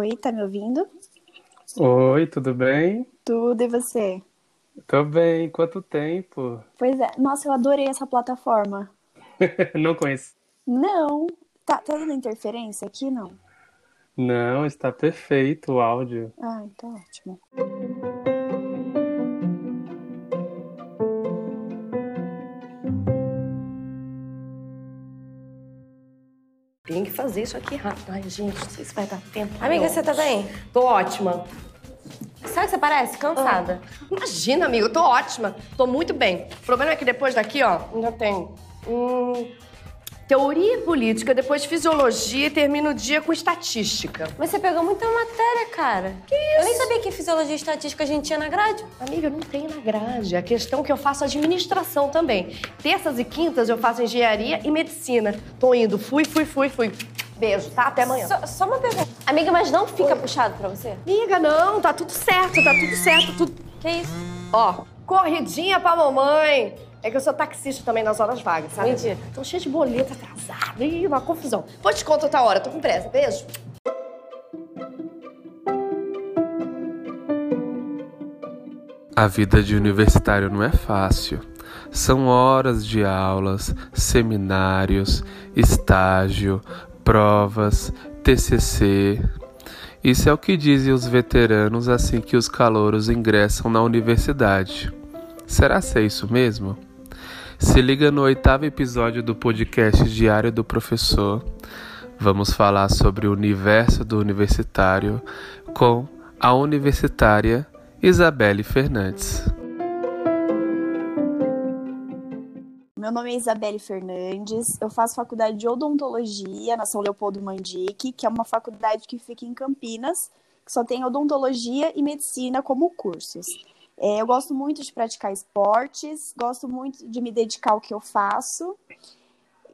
Oi, tá me ouvindo? Oi, tudo bem? Tudo, e você? Tô bem, quanto tempo? Pois é, nossa, eu adorei essa plataforma. Não conheci. Não, tá, tá dando interferência aqui, não? Não, está perfeito o áudio. Ah, então ótimo. Tem que fazer isso aqui rápido. Ai, gente, não sei se vai dar tempo. Amiga, você tá bem? Tô ótima. Sabe o que você parece? Cansada. Imagina, amiga, eu tô ótima. Tô muito bem. O problema é que depois daqui, ó, ainda tem hum, teoria política, depois fisiologia e termina o dia com estatística. Mas você pegou muita matéria, cara. Que isso? Eu nem sabia que fisiologia e estatística a gente tinha na grade. Amiga, não tem na grade. A questão é que eu faço administração também. Terças e quintas eu faço engenharia e medicina. Tô indo. Fui, fui, fui, fui. Beijo, tá? Até amanhã. Só, só uma pergunta. Amiga, mas não fica puxado pra você? Amiga, não, tá tudo certo, tá tudo certo, tudo. Que isso? Ó, corridinha pra mamãe. É que eu sou taxista também nas horas vagas, sabe? Mentira. Tô cheia de boleto atrasado. Ih, uma confusão. Vou te contar outra hora, tô com pressa. Beijo. A vida de universitário não é fácil. São horas de aulas, seminários, estágio, provas, TCC. Isso é o que dizem os veteranos assim que os calouros ingressam na universidade. Será ser isso mesmo? Se liga no oitavo episódio do podcast Diário do Professor. Vamos falar sobre o universo do universitário com a universitária Isabelle Fernandes. Meu nome é Isabelle Fernandes, eu faço faculdade de odontologia na São Leopoldo Mandique, que é uma faculdade que fica em Campinas, que só tem odontologia e medicina como cursos. É, eu gosto muito de praticar esportes, gosto muito de me dedicar ao que eu faço.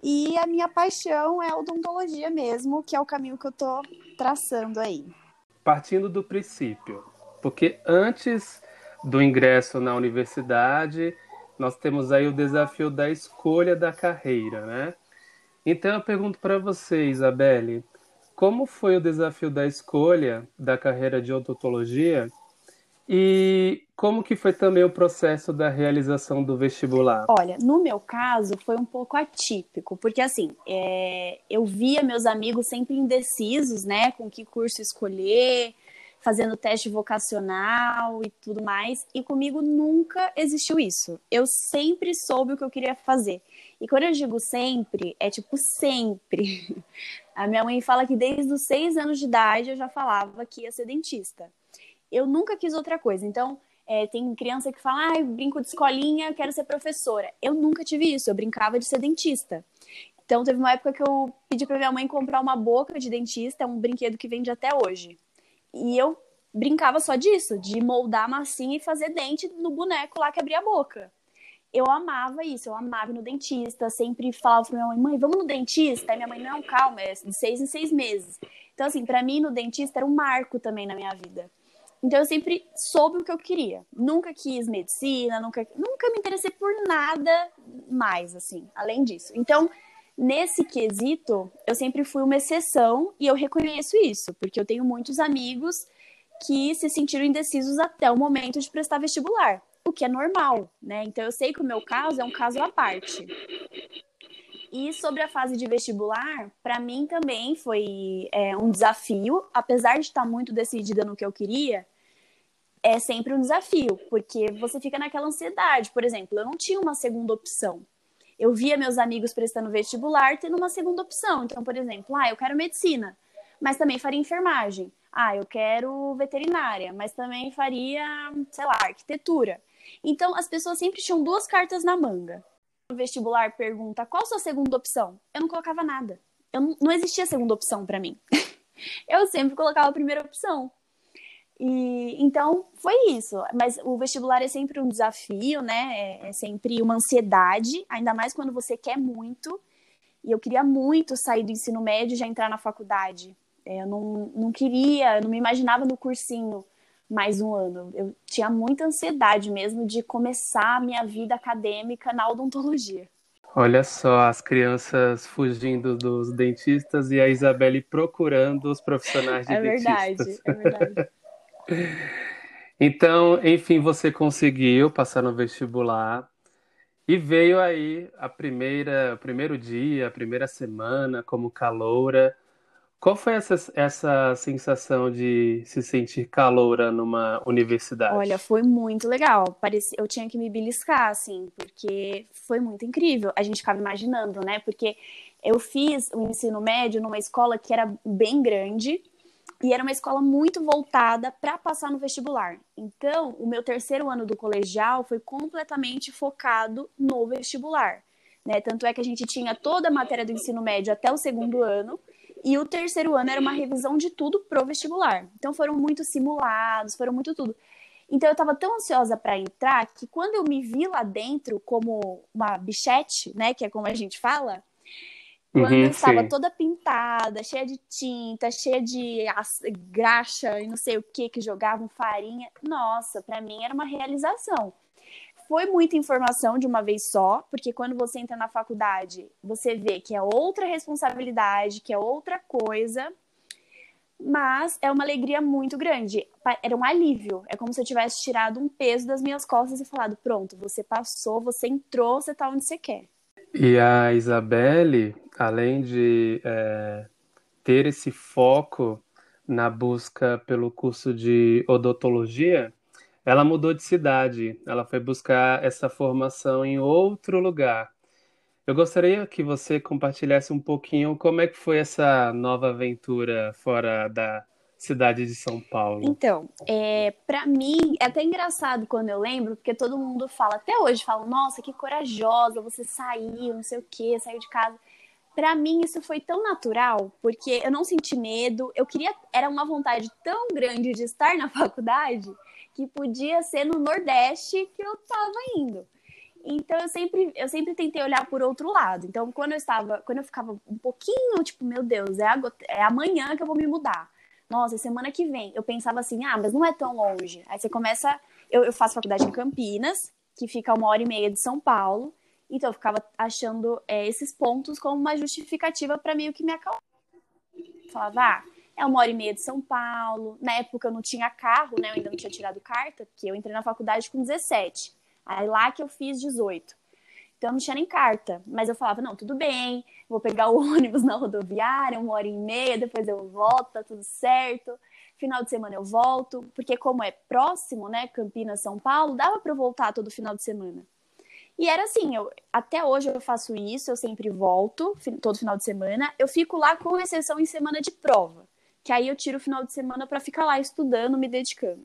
E a minha paixão é a odontologia mesmo, que é o caminho que eu tô traçando aí. Partindo do princípio, porque antes do ingresso na universidade, nós temos aí o desafio da escolha da carreira, né? Então eu pergunto para você, Isabelle, como foi o desafio da escolha da carreira de odontologia e como que foi também o processo da realização do vestibular? Olha, no meu caso foi um pouco atípico, porque assim, é, eu via meus amigos sempre indecisos, né, com que curso escolher, fazendo teste vocacional e tudo mais, e comigo nunca existiu isso. Eu sempre soube o que eu queria fazer. E quando eu digo sempre, é tipo sempre. A minha mãe fala que desde os seis anos de idade eu já falava que ia ser dentista. Eu nunca quis outra coisa. Então, é, tem criança que fala, ah, brinco de escolinha, quero ser professora. Eu nunca tive isso, eu brincava de ser dentista. Então, teve uma época que eu pedi para minha mãe comprar uma boca de dentista, um brinquedo que vende até hoje. E eu brincava só disso, de moldar massinha e fazer dente no boneco lá que abria a boca. Eu amava isso, eu amava ir no dentista, sempre falava pra minha mãe, mãe, vamos no dentista? Aí minha mãe, não, calma, é de seis em seis meses. Então, assim, para mim, no dentista era um marco também na minha vida. Então, eu sempre soube o que eu queria. Nunca quis medicina, nunca, nunca me interessei por nada mais, assim, além disso. Então, nesse quesito, eu sempre fui uma exceção e eu reconheço isso, porque eu tenho muitos amigos que se sentiram indecisos até o momento de prestar vestibular, o que é normal, né? Então eu sei que o meu caso é um caso à parte. E sobre a fase de vestibular, para mim também foi é, um desafio, apesar de estar muito decidida no que eu queria, é sempre um desafio, porque você fica naquela ansiedade. Por exemplo, eu não tinha uma segunda opção. Eu via meus amigos prestando vestibular tendo uma segunda opção. Então, por exemplo, ah, eu quero medicina, mas também faria enfermagem. Ah, eu quero veterinária, mas também faria, sei lá, arquitetura. Então, as pessoas sempre tinham duas cartas na manga. O vestibular pergunta qual sua segunda opção? Eu não colocava nada. Eu não, não existia segunda opção para mim. eu sempre colocava a primeira opção. E então foi isso. Mas o vestibular é sempre um desafio, né? É, é sempre uma ansiedade, ainda mais quando você quer muito. E eu queria muito sair do ensino médio e já entrar na faculdade. É, eu não, não queria, eu não me imaginava no cursinho mais um ano. Eu tinha muita ansiedade mesmo de começar a minha vida acadêmica na odontologia. Olha só, as crianças fugindo dos dentistas e a Isabelle procurando os profissionais de é dentistas. Verdade, é verdade. então, enfim, você conseguiu passar no vestibular e veio aí a primeira, o primeiro dia, a primeira semana como caloura. Qual foi essa, essa sensação de se sentir caloura numa universidade? Olha, foi muito legal. Parecia, eu tinha que me beliscar, assim, porque foi muito incrível. A gente ficava imaginando, né? Porque eu fiz o ensino médio numa escola que era bem grande e era uma escola muito voltada para passar no vestibular. Então, o meu terceiro ano do colegial foi completamente focado no vestibular. Né? Tanto é que a gente tinha toda a matéria do ensino médio até o segundo ano e o terceiro ano era uma revisão de tudo pro vestibular. Então foram muito simulados, foram muito tudo. Então eu estava tão ansiosa para entrar que quando eu me vi lá dentro como uma bichete, né, que é como a gente fala, quando uhum, eu estava sim. toda pintada, cheia de tinta, cheia de graxa e não sei o que que jogavam farinha, nossa, para mim era uma realização foi muita informação de uma vez só, porque quando você entra na faculdade, você vê que é outra responsabilidade, que é outra coisa, mas é uma alegria muito grande. Era um alívio. É como se eu tivesse tirado um peso das minhas costas e falado: pronto, você passou, você entrou, você está onde você quer. E a Isabelle, além de é, ter esse foco na busca pelo curso de odontologia, ela mudou de cidade, ela foi buscar essa formação em outro lugar. Eu gostaria que você compartilhasse um pouquinho como é que foi essa nova aventura fora da cidade de São Paulo. Então, é, para mim, é até engraçado quando eu lembro, porque todo mundo fala, até hoje, fala, nossa, que corajosa, você saiu, não sei o que, saiu de casa. Para mim, isso foi tão natural, porque eu não senti medo, eu queria, era uma vontade tão grande de estar na faculdade, que podia ser no Nordeste que eu estava indo. Então eu sempre, eu sempre tentei olhar por outro lado. Então quando eu estava, quando eu ficava um pouquinho, tipo, meu Deus, é, é amanhã que eu vou me mudar. Nossa, semana que vem. Eu pensava assim, ah, mas não é tão longe. Aí você começa, eu, eu faço faculdade em Campinas, que fica uma hora e meia de São Paulo. Então eu ficava achando é, esses pontos como uma justificativa para meio que me acalmar. Falava, ah, é uma hora e meia de São Paulo. Na época eu não tinha carro, né? Eu ainda não tinha tirado carta, porque eu entrei na faculdade com 17. Aí lá que eu fiz 18. Então eu não tinha nem carta. Mas eu falava, não, tudo bem, vou pegar o ônibus na rodoviária, uma hora e meia, depois eu volto, tá tudo certo. Final de semana eu volto, porque como é próximo, né, Campinas, São Paulo, dava para eu voltar todo final de semana. E era assim, eu, até hoje eu faço isso, eu sempre volto, todo final de semana. Eu fico lá com exceção em semana de prova que aí eu tiro o final de semana para ficar lá estudando, me dedicando.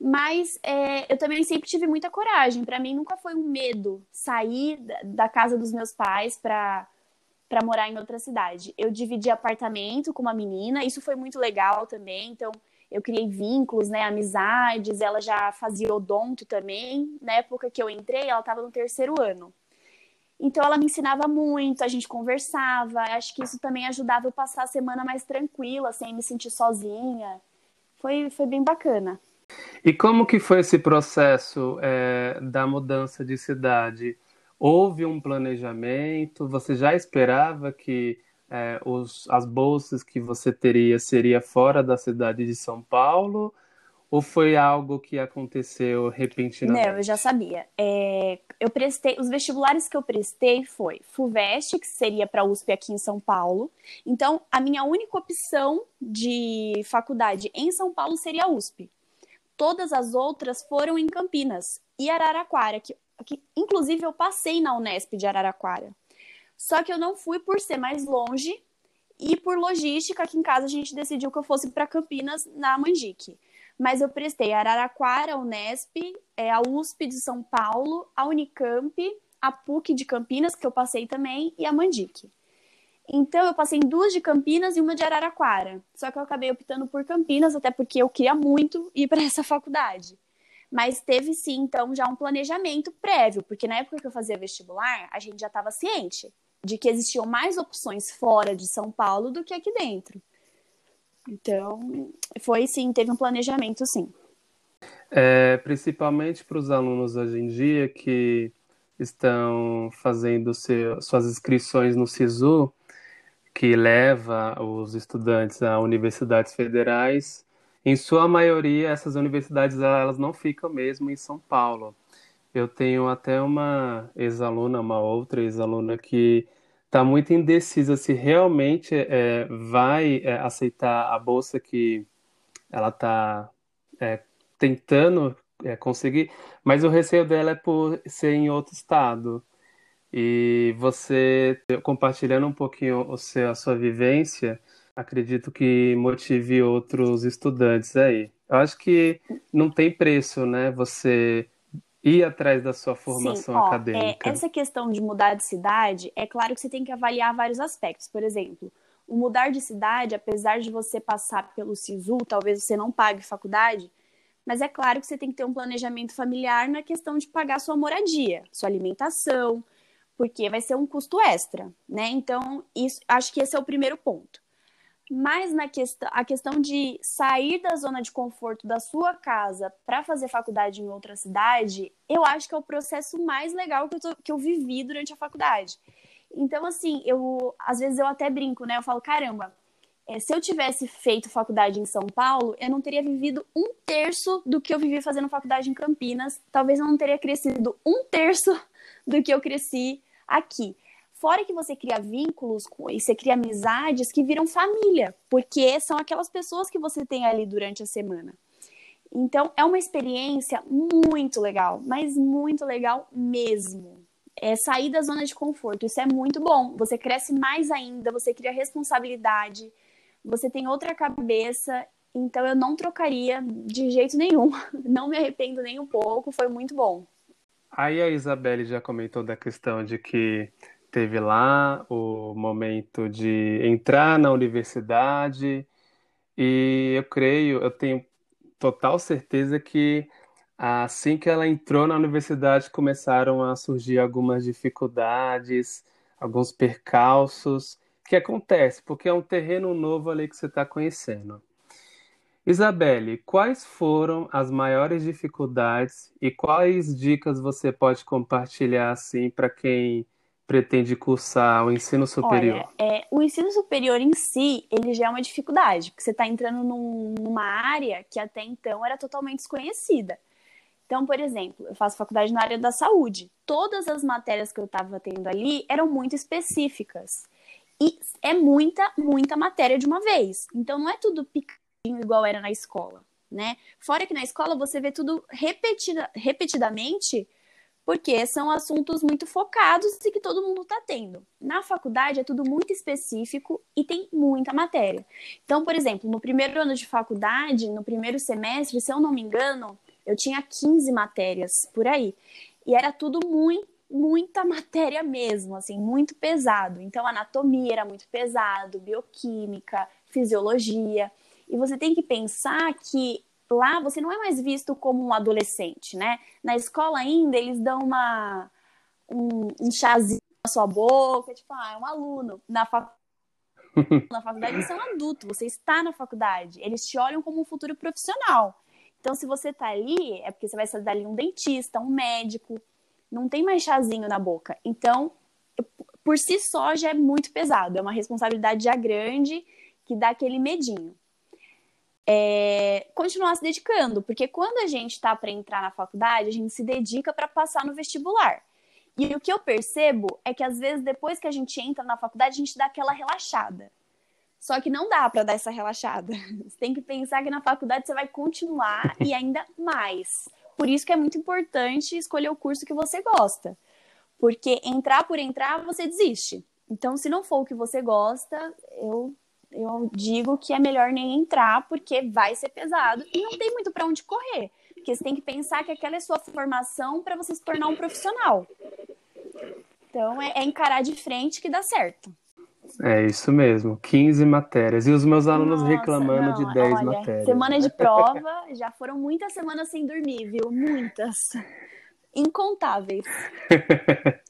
Mas é, eu também sempre tive muita coragem. Para mim nunca foi um medo sair da casa dos meus pais para para morar em outra cidade. Eu dividi apartamento com uma menina, isso foi muito legal também. Então eu criei vínculos, né, amizades. Ela já fazia odonto também. Na época que eu entrei, ela estava no terceiro ano. Então ela me ensinava muito, a gente conversava. Acho que isso também ajudava eu passar a semana mais tranquila, sem me sentir sozinha. Foi, foi bem bacana. E como que foi esse processo é, da mudança de cidade? Houve um planejamento? Você já esperava que é, os, as bolsas que você teria seria fora da cidade de São Paulo? Ou foi algo que aconteceu repentinamente? Não, eu já sabia. É, eu prestei, os vestibulares que eu prestei foi FUVEST, que seria para USP aqui em São Paulo. Então, a minha única opção de faculdade em São Paulo seria a USP. Todas as outras foram em Campinas e Araraquara, que, que inclusive eu passei na Unesp de Araraquara. Só que eu não fui por ser mais longe e por logística, aqui em casa a gente decidiu que eu fosse para Campinas na Mandique mas eu prestei Araraquara, Unesp, é, a USP de São Paulo, a Unicamp, a PUC de Campinas, que eu passei também, e a Mandic. Então, eu passei em duas de Campinas e uma de Araraquara. Só que eu acabei optando por Campinas, até porque eu queria muito ir para essa faculdade. Mas teve sim, então, já um planejamento prévio, porque na época que eu fazia vestibular, a gente já estava ciente de que existiam mais opções fora de São Paulo do que aqui dentro. Então, foi sim, teve um planejamento sim. É, principalmente para os alunos hoje em dia que estão fazendo seu, suas inscrições no SISU, que leva os estudantes a universidades federais, em sua maioria, essas universidades elas não ficam mesmo em São Paulo. Eu tenho até uma ex-aluna, uma outra ex-aluna que está muito indecisa se realmente é, vai é, aceitar a bolsa que ela está é, tentando é, conseguir, mas o receio dela é por ser em outro estado. E você compartilhando um pouquinho o seu, a sua vivência, acredito que motive outros estudantes aí. Eu acho que não tem preço, né? Você ir atrás da sua formação Sim, ó, acadêmica. É, essa questão de mudar de cidade, é claro que você tem que avaliar vários aspectos. Por exemplo, o mudar de cidade, apesar de você passar pelo SISU, talvez você não pague faculdade, mas é claro que você tem que ter um planejamento familiar na questão de pagar sua moradia, sua alimentação, porque vai ser um custo extra, né? Então, isso, acho que esse é o primeiro ponto. Mas na questão, a questão de sair da zona de conforto da sua casa para fazer faculdade em outra cidade, eu acho que é o processo mais legal que eu, tô, que eu vivi durante a faculdade. Então, assim, eu às vezes eu até brinco, né? Eu falo, caramba, é, se eu tivesse feito faculdade em São Paulo, eu não teria vivido um terço do que eu vivi fazendo faculdade em Campinas. Talvez eu não teria crescido um terço do que eu cresci aqui. Fora que você cria vínculos e você cria amizades que viram família, porque são aquelas pessoas que você tem ali durante a semana. Então, é uma experiência muito legal, mas muito legal mesmo. É sair da zona de conforto, isso é muito bom. Você cresce mais ainda, você cria responsabilidade, você tem outra cabeça, então eu não trocaria de jeito nenhum. Não me arrependo nem um pouco, foi muito bom. Aí a Isabelle já comentou da questão de que teve lá o momento de entrar na universidade e eu creio, eu tenho total certeza que assim que ela entrou na universidade começaram a surgir algumas dificuldades, alguns percalços que acontece porque é um terreno novo ali que você está conhecendo. Isabelle, quais foram as maiores dificuldades e quais dicas você pode compartilhar assim para quem pretende cursar o ensino superior? Olha, é, o ensino superior em si, ele já é uma dificuldade, porque você está entrando num, numa área que até então era totalmente desconhecida. Então, por exemplo, eu faço faculdade na área da saúde. Todas as matérias que eu estava tendo ali eram muito específicas. E é muita, muita matéria de uma vez. Então, não é tudo picadinho igual era na escola, né? Fora que na escola você vê tudo repetida, repetidamente porque são assuntos muito focados e que todo mundo está tendo. Na faculdade é tudo muito específico e tem muita matéria. Então, por exemplo, no primeiro ano de faculdade, no primeiro semestre, se eu não me engano, eu tinha 15 matérias por aí. E era tudo muito, muita matéria mesmo, assim, muito pesado. Então, anatomia era muito pesado, bioquímica, fisiologia. E você tem que pensar que lá você não é mais visto como um adolescente, né? Na escola ainda eles dão uma um, um chazinho na sua boca, tipo, ah, é um aluno. Na, fac... na faculdade você é um adulto, você está na faculdade. Eles te olham como um futuro profissional. Então, se você tá ali, é porque você vai ser dali um dentista, um médico. Não tem mais chazinho na boca. Então, por si só já é muito pesado. É uma responsabilidade já grande que dá aquele medinho é, continuar se dedicando, porque quando a gente está para entrar na faculdade, a gente se dedica para passar no vestibular. E o que eu percebo é que às vezes depois que a gente entra na faculdade, a gente dá aquela relaxada. Só que não dá para dar essa relaxada. Você tem que pensar que na faculdade você vai continuar e ainda mais. Por isso que é muito importante escolher o curso que você gosta. Porque entrar por entrar, você desiste. Então, se não for o que você gosta, eu eu digo que é melhor nem entrar porque vai ser pesado e não tem muito para onde correr. Porque você tem que pensar que aquela é sua formação para você se tornar um profissional. Então é, é, encarar de frente que dá certo. É isso mesmo, 15 matérias. E os meus alunos Nossa, reclamando não, de 10 olha, matérias. Semana de prova, já foram muitas semanas sem dormir, viu? Muitas. Incontáveis.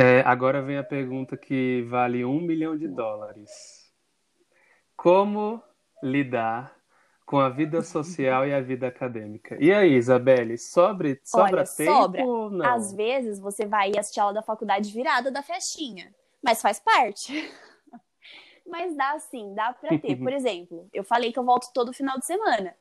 É, agora vem a pergunta que vale um milhão de dólares. Como lidar com a vida social e a vida acadêmica. E aí, Isabelle, sobre, sobra Olha, tempo sobra. ou não? Às vezes você vai assistir aula da faculdade virada da festinha, mas faz parte. mas dá sim, dá pra ter. Por exemplo, eu falei que eu volto todo final de semana.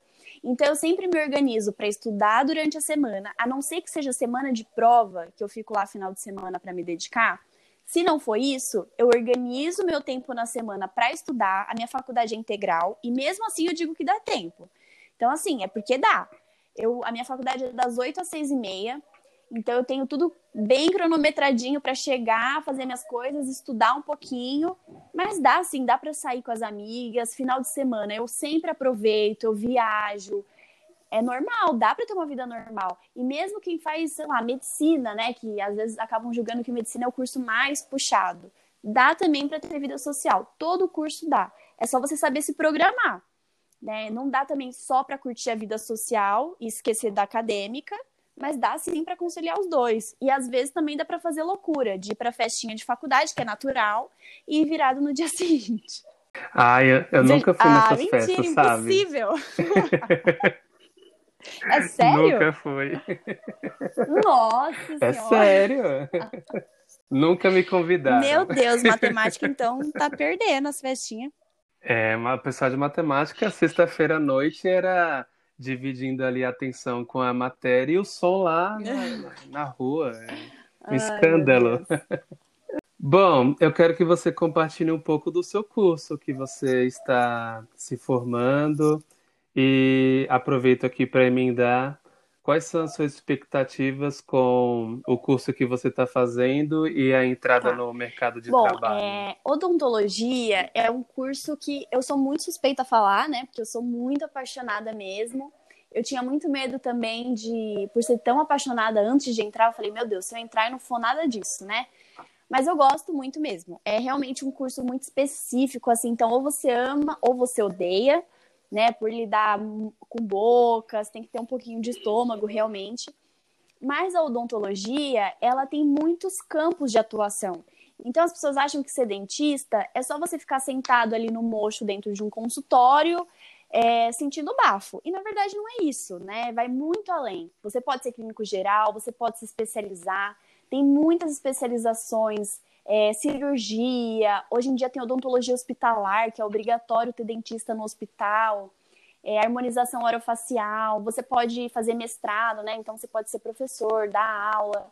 Então eu sempre me organizo para estudar durante a semana, a não ser que seja semana de prova, que eu fico lá final de semana para me dedicar. Se não for isso, eu organizo meu tempo na semana para estudar, a minha faculdade é integral, e mesmo assim eu digo que dá tempo. Então, assim, é porque dá. Eu, a minha faculdade é das 8 às 6 e meia, então eu tenho tudo bem cronometradinho para chegar, fazer minhas coisas, estudar um pouquinho, mas dá sim, dá para sair com as amigas, final de semana eu sempre aproveito, eu viajo, é normal, dá para ter uma vida normal. E mesmo quem faz, sei lá, medicina, né, que às vezes acabam julgando que medicina é o curso mais puxado, dá também para ter vida social. Todo curso dá. É só você saber se programar, né? Não dá também só para curtir a vida social e esquecer da acadêmica, mas dá sim para conciliar os dois. E às vezes também dá para fazer loucura, de ir para festinha de faculdade, que é natural, e ir virado no dia seguinte. Ah, eu, eu nunca fui ah, nessas mentira, festas, sabe? impossível. É sério? Nunca fui. Nossa É senhora. sério. nunca me convidaram. Meu Deus, matemática então tá perdendo as festinhas. É, uma pessoa de matemática, sexta-feira à noite era dividindo ali a atenção com a matéria e o som lá na, na rua. É um Ai, escândalo. Bom, eu quero que você compartilhe um pouco do seu curso que você está se formando e aproveito aqui para emendar quais são as suas expectativas com o curso que você está fazendo e a entrada Tá. no mercado de Bom, trabalho. é, odontologia é um curso que eu sou muito suspeita a falar, né? Porque eu sou muito apaixonada mesmo. Eu tinha muito medo também de, por ser tão apaixonada antes de entrar, eu falei, meu Deus, se eu entrar e não for nada disso, né? Mas eu gosto muito mesmo. É realmente um curso muito específico, assim, então ou você ama ou você odeia, né? Por lidar com bocas, tem que ter um pouquinho de estômago realmente. Mas a odontologia, ela tem muitos campos de atuação. Então as pessoas acham que ser dentista é só você ficar sentado ali no mocho dentro de um consultório, é, sentindo bafo. E na verdade não é isso, né? Vai muito além. Você pode ser clínico geral, você pode se especializar. Tem muitas especializações, é, cirurgia. Hoje em dia tem odontologia hospitalar, que é obrigatório ter dentista no hospital. É, harmonização orofacial. Você pode fazer mestrado, né? Então você pode ser professor, dar aula.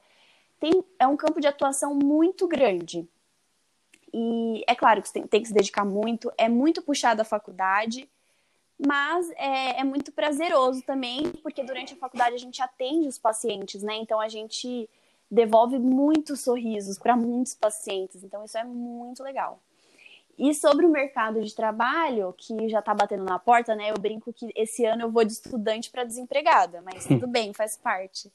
Tem, é um campo de atuação muito grande. E é claro que você tem, tem que se dedicar muito, é muito puxado a faculdade, mas é, é muito prazeroso também, porque durante a faculdade a gente atende os pacientes, né? Então a gente devolve muitos sorrisos para muitos pacientes, então isso é muito legal. E sobre o mercado de trabalho, que já está batendo na porta, né? Eu brinco que esse ano eu vou de estudante para desempregada, mas tudo bem, faz parte.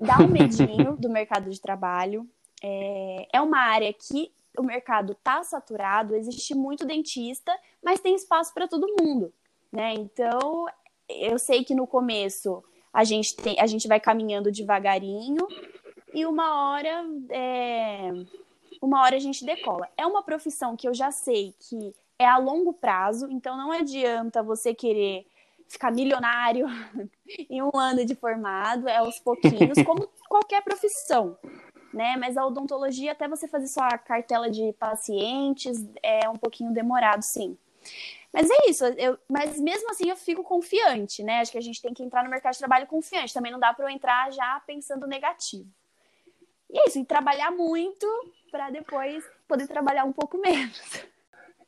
Dá um medinho do mercado de trabalho. É, é uma área que o mercado está saturado, existe muito dentista, mas tem espaço para todo mundo, né? Então, eu sei que no começo a gente, tem, a gente vai caminhando devagarinho e uma hora é, uma hora a gente decola. É uma profissão que eu já sei que é a longo prazo, então não adianta você querer ficar milionário em um ano de formado, é aos pouquinhos, como qualquer profissão, né? Mas a odontologia, até você fazer sua cartela de pacientes, é um pouquinho demorado, sim. Mas é isso, eu, mas mesmo assim eu fico confiante, né? Acho que a gente tem que entrar no mercado de trabalho confiante. Também não dá para eu entrar já pensando negativo. E é isso, e trabalhar muito para depois poder trabalhar um pouco menos.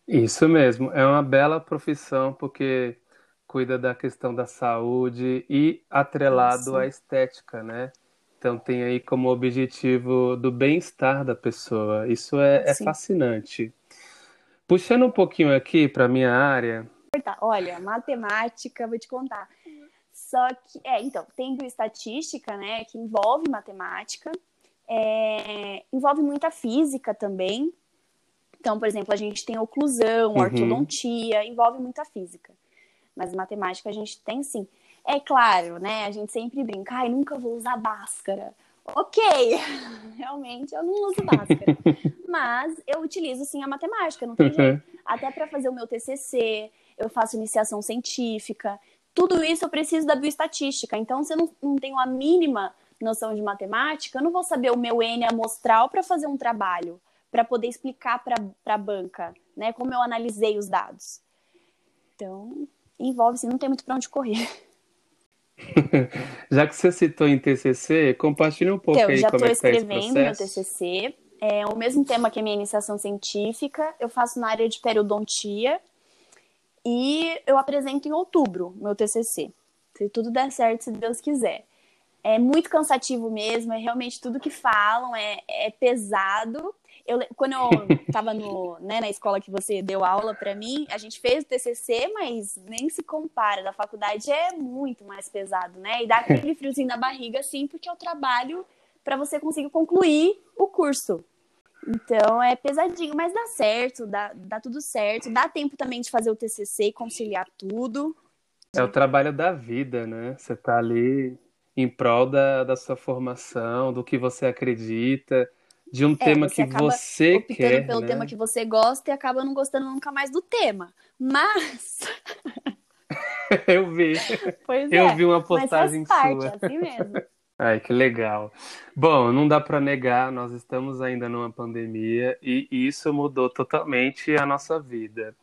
Isso mesmo, é uma bela profissão porque cuida da questão da saúde e atrelado Isso. à estética, né? Então tem aí como objetivo do bem-estar da pessoa. Isso é, é Sim. fascinante. Puxando um pouquinho aqui para minha área, Tá, Olha, matemática, vou te contar. Só que, é, então, tem bioestatística, né, que envolve matemática, é, envolve muita física também. Então, por exemplo, a gente tem oclusão, Uhum. ortodontia, envolve muita física. Mas matemática a gente tem sim. É claro, né, a gente sempre brinca, ai, nunca vou usar máscara. Ok, realmente eu não uso máscara. Mas eu utilizo sim a matemática, não tem jeito. Até para fazer o meu TCC, eu faço iniciação científica. Tudo isso eu preciso da bioestatística. Então, se eu não, não tenho a mínima noção de matemática, eu não vou saber o meu N amostral para fazer um trabalho, para poder explicar para a banca, né, como eu analisei os dados. Então, envolve-se, não tem muito para onde correr. Já que você citou em TCC, compartilhe um pouco então, aí já como é que tá esse escrevendo meu processo. TCC. É o mesmo tema que a minha iniciação científica. Eu faço na área de periodontia e eu apresento em outubro meu TCC. Se tudo der certo, se Deus quiser. É muito cansativo mesmo, é realmente tudo que falam, é, é pesado. Eu, quando eu estava né, na escola que você deu aula para mim, a gente fez o TCC, mas nem se compara. Da faculdade é muito mais pesado, né? E dá aquele friozinho na barriga, assim, porque é o trabalho para você conseguir concluir o curso. Então é pesadinho, mas dá certo, dá, dá tudo certo. Dá tempo também de fazer o TCC e conciliar tudo. É o trabalho da vida, né? Você tá ali em prol da, da sua formação, do que você acredita, de um tema É, você que acaba você quer, pelo né? tema que você gosta e acaba não gostando nunca mais do tema. Mas, Eu vi, pois eu é. vi uma Mas faz postagem parte, sua. assim mesmo. Ai, que legal. Bom, não dá para negar, nós estamos ainda numa pandemia e isso mudou totalmente a nossa vida.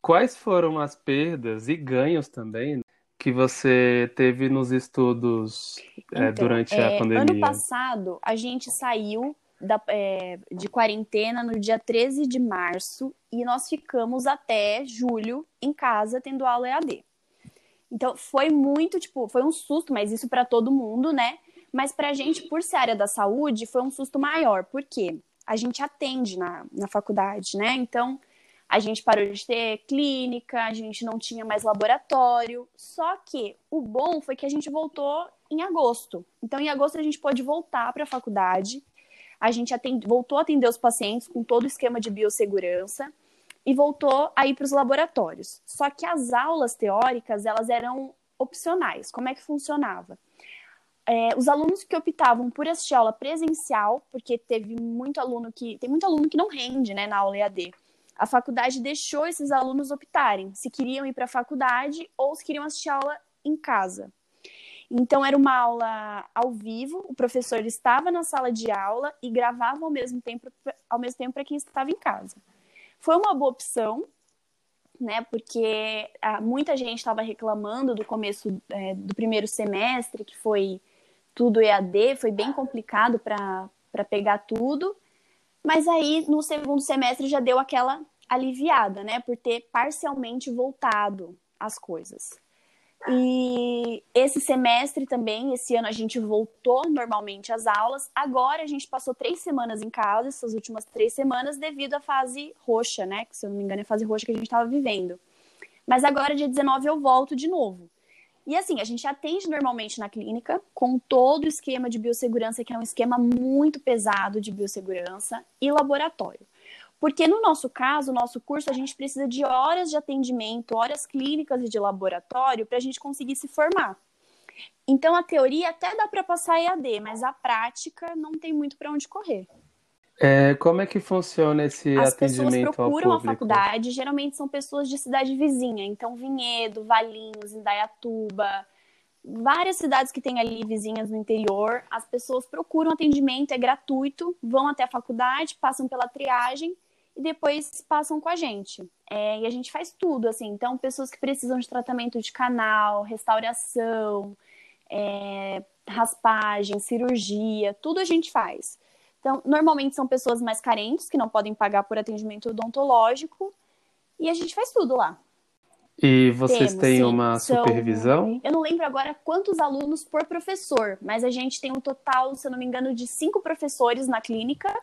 Quais foram as perdas e ganhos também que você teve nos estudos é, Então, durante é, a Ano pandemia? passado, a gente saiu da- é, de quarentena no dia 13 de março e nós ficamos até julho em casa tendo aula EAD. Então, foi muito, tipo, foi um susto, mas isso para todo mundo, né? Mas pra gente, por ser área da saúde, foi um susto maior. Por quê? A gente atende na, na faculdade, né? Então, a gente parou de ter clínica, a gente não tinha mais laboratório. Só que o bom foi que a gente voltou em agosto. Então, em agosto, a gente pôde voltar para a faculdade. A gente voltou a atender os pacientes com todo o esquema de biossegurança e voltou a ir para os laboratórios. Só que as aulas teóricas, elas eram opcionais. Como é que funcionava? É, os alunos que optavam por assistir aula presencial, porque teve muito aluno que tem muito aluno que não rende, né, na aula EAD. A faculdade deixou esses alunos optarem se queriam ir para a faculdade ou se queriam assistir aula em casa. Então era uma aula ao vivo, o professor estava na sala de aula e gravava ao mesmo tempo ao mesmo tempo para quem estava em casa. Foi uma boa opção, né? Porque ah, muita gente estava reclamando do começo é, do primeiro semestre, que foi tudo EAD, foi bem complicado para pegar tudo. Mas aí no segundo semestre já deu aquela aliviada, né? Por ter parcialmente voltado as coisas. E esse semestre também, esse ano a gente voltou normalmente às aulas. Agora a gente passou três semanas em casa, essas últimas três semanas, devido à fase roxa, né? Que se eu não me engano é a fase roxa que a gente estava vivendo. Mas agora, dia 19, eu volto de novo. E assim, a gente atende normalmente na clínica, com todo o esquema de biossegurança, que é um esquema muito pesado de biossegurança, e laboratório. Porque no nosso caso, o nosso curso, a gente precisa de horas de atendimento, horas clínicas e de laboratório para a gente conseguir se formar. Então, a teoria até dá para passar EAD, mas a prática não tem muito para onde correr. É, como é que funciona esse As pessoas atendimento ao procuram a faculdade, geralmente são pessoas de cidade vizinha, então Vinhedo, Valinhos, Indaiatuba, várias cidades que tem ali vizinhas no interior, as pessoas procuram atendimento, é gratuito, vão até a faculdade, passam pela triagem e depois passam com a gente. É, e a gente faz tudo, assim, então pessoas que precisam de tratamento de canal, restauração, é, raspagem, cirurgia, tudo a gente faz. Então, normalmente são pessoas mais carentes, que não podem pagar por atendimento odontológico, e a gente faz tudo lá. E vocês Temos, têm sim. uma São- supervisão? Eu não lembro agora quantos alunos por professor, mas a gente tem um total, se eu não me engano, de cinco professores na clínica,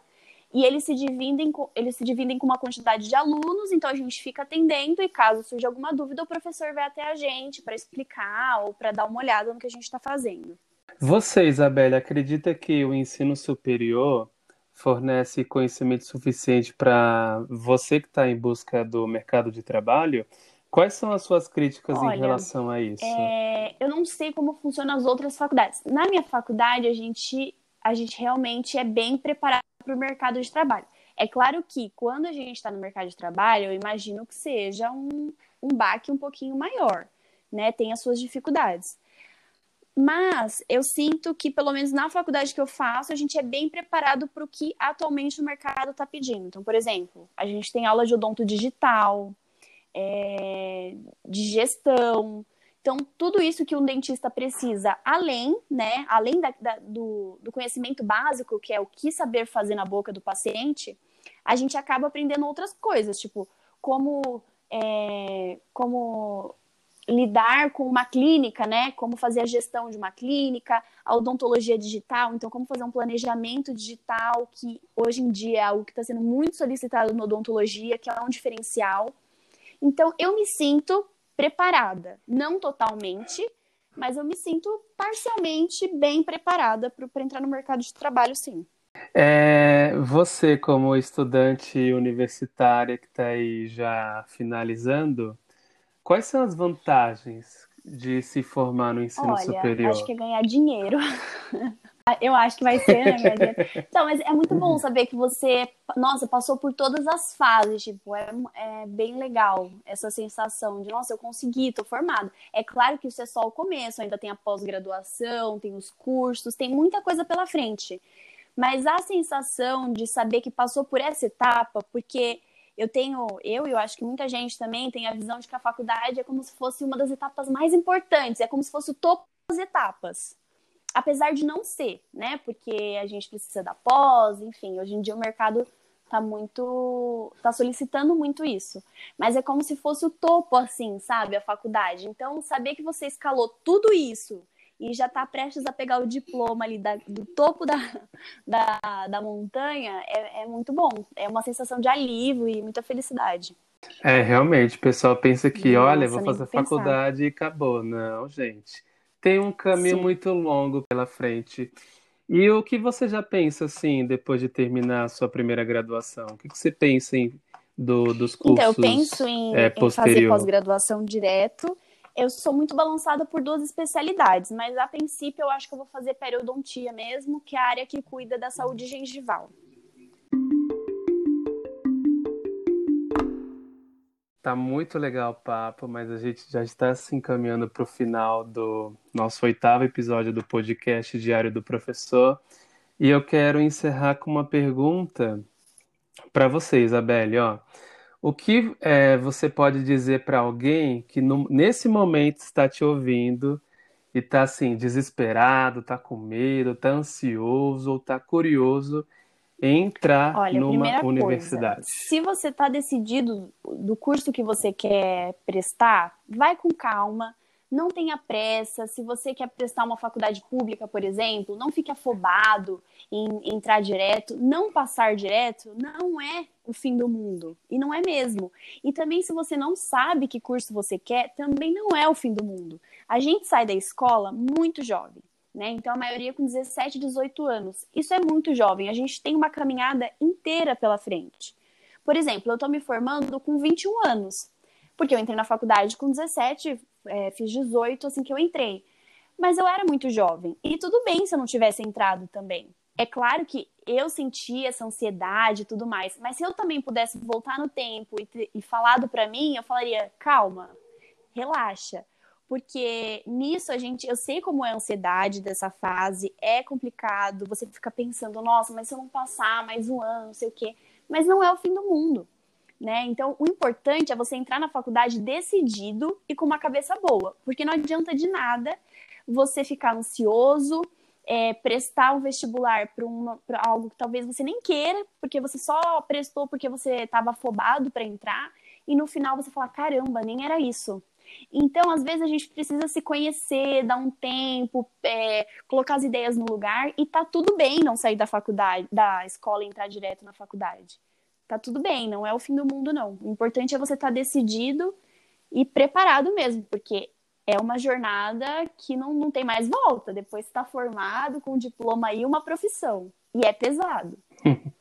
e eles se dividem com, eles se dividem com uma quantidade de alunos, então a gente fica atendendo, e caso surja alguma dúvida, o professor vai até a gente para explicar ou para dar uma olhada no que a gente está fazendo. Você, Isabelle, acredita que o ensino superior fornece conhecimento suficiente para você que está em busca do mercado de trabalho? Quais são as suas críticas em Olha, relação a isso? É, eu não sei como funcionam as outras faculdades. Na minha faculdade, a gente, a gente realmente é bem preparado para o mercado de trabalho. É claro que quando a gente está no mercado de trabalho, eu imagino que seja um, um baque um pouquinho maior, né? Tem as suas dificuldades. Mas eu sinto que, pelo menos na faculdade que eu faço, a gente é bem preparado para o que atualmente o mercado está pedindo. Então, por exemplo, a gente tem aula de odonto digital, é, de gestão. Então, tudo isso que um dentista precisa, além, né, além da, da, do, do conhecimento básico, que é o que saber fazer na boca do paciente, a gente acaba aprendendo outras coisas, tipo, como, é, como lidar com uma clínica, né? Como fazer a gestão de uma clínica, a odontologia digital, então como fazer um planejamento digital, que hoje em dia é algo que está sendo muito solicitado na odontologia, que é um diferencial. Então eu me sinto preparada, não totalmente, mas eu me sinto parcialmente bem preparada para entrar no mercado de trabalho, sim. É, você, como estudante universitária que está aí já finalizando, Quais são as vantagens de se formar no ensino Olha, superior? Acho que é ganhar dinheiro. Eu acho que vai ser, né, ganhar Então, mas é muito bom saber que você, nossa, passou por todas as fases, tipo, é, é bem legal essa sensação de, nossa, eu consegui, tô formado. É claro que isso é só o começo, ainda tem a pós-graduação, tem os cursos, tem muita coisa pela frente. Mas a sensação de saber que passou por essa etapa, porque eu tenho, eu e eu acho que muita gente também tem a visão de que a faculdade é como se fosse uma das etapas mais importantes, é como se fosse o topo das etapas. Apesar de não ser, né? Porque a gente precisa da pós, enfim, hoje em dia o mercado tá muito tá solicitando muito isso. Mas é como se fosse o topo assim, sabe, a faculdade. Então, saber que você escalou tudo isso e já está prestes a pegar o diploma ali da, do topo da, da, da montanha, é, é muito bom. É uma sensação de alívio e muita felicidade. É, realmente, o pessoal pensa que, Nossa, olha, vou fazer faculdade e acabou. Não, gente. Tem um caminho Sim. muito longo pela frente. E o que você já pensa, assim, depois de terminar a sua primeira graduação? O que você pensa em, do, dos cursos Então, eu penso em, é, em fazer pós-graduação direto eu sou muito balançada por duas especialidades, mas a princípio eu acho que eu vou fazer periodontia mesmo, que é a área que cuida da saúde gengival. Tá muito legal o papo, mas a gente já está se encaminhando para o final do nosso oitavo episódio do podcast Diário do Professor. E eu quero encerrar com uma pergunta para você, Isabelle. Ó. O que é, você pode dizer para alguém que no, nesse momento está te ouvindo e está assim desesperado, está com medo, está ansioso ou está curioso em entrar Olha, numa universidade? Coisa, se você está decidido do curso que você quer prestar, vai com calma não tenha pressa. Se você quer prestar uma faculdade pública, por exemplo, não fique afobado em entrar direto. Não passar direto não é o fim do mundo. E não é mesmo. E também, se você não sabe que curso você quer, também não é o fim do mundo. A gente sai da escola muito jovem. Né? Então, a maioria com 17, 18 anos. Isso é muito jovem. A gente tem uma caminhada inteira pela frente. Por exemplo, eu estou me formando com 21 anos, porque eu entrei na faculdade com 17, é, fiz 18 assim que eu entrei. Mas eu era muito jovem. E tudo bem se eu não tivesse entrado também. É claro que eu sentia essa ansiedade e tudo mais, mas se eu também pudesse voltar no tempo e, e falado para mim, eu falaria: calma, relaxa. Porque nisso a gente, eu sei como é a ansiedade dessa fase, é complicado, você fica pensando, nossa, mas se eu não passar mais um ano, não sei o quê. Mas não é o fim do mundo né? Então, o importante é você entrar na faculdade decidido e com uma cabeça boa, porque não adianta de nada você ficar ansioso, é, prestar um vestibular para algo que talvez você nem queira, porque você só prestou porque você estava afobado para entrar, e no final você fala: caramba, nem era isso. Então, às vezes, a gente precisa se conhecer, dar um tempo, é, colocar as ideias no lugar, e tá tudo bem não sair da faculdade, da escola e entrar direto na faculdade tá tudo bem, não é o fim do mundo, não. O importante é você estar tá decidido e preparado mesmo, porque é uma jornada que não, não tem mais volta. Depois está formado com um diploma e uma profissão. E é pesado.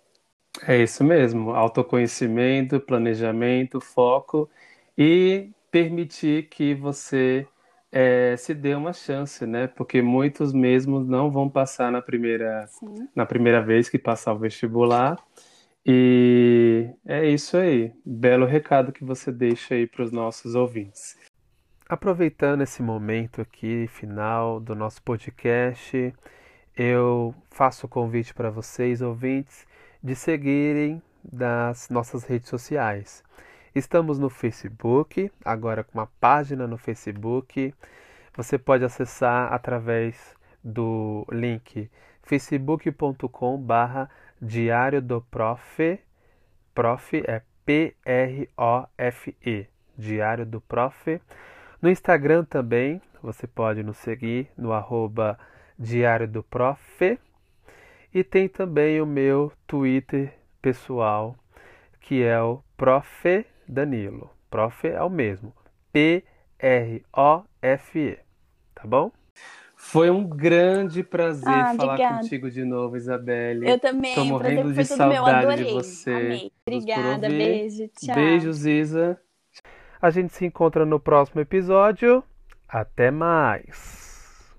É isso mesmo. Autoconhecimento, planejamento, foco e permitir que você é, se dê uma chance, né? Porque muitos mesmo não vão passar na primeira, na primeira vez que passar o vestibular E é isso aí. Belo recado que você deixa aí para os nossos ouvintes. Aproveitando esse momento aqui final do nosso podcast, eu faço o convite para vocês, ouvintes, de seguirem das nossas redes sociais. Estamos no Facebook, agora com uma página no Facebook. Você pode acessar através do link facebook.com barra Diário do Prof. Prof é P-R-O-F-E. Diário do Prof. No Instagram também, você pode nos seguir no arroba Diário do Prof. E tem também o meu Twitter pessoal, que é o Prof. Danilo. Prof é o mesmo. P-R-O-F-E. Tá bom? Foi um grande prazer Ah, falar obrigada. contigo de novo, Isabelle. Eu também. Tô morrendo de meu. saudade Adorei. de você. Amei. Obrigada. Beijo. Tchau. Beijos, Isa. A gente se encontra no próximo episódio. Até mais!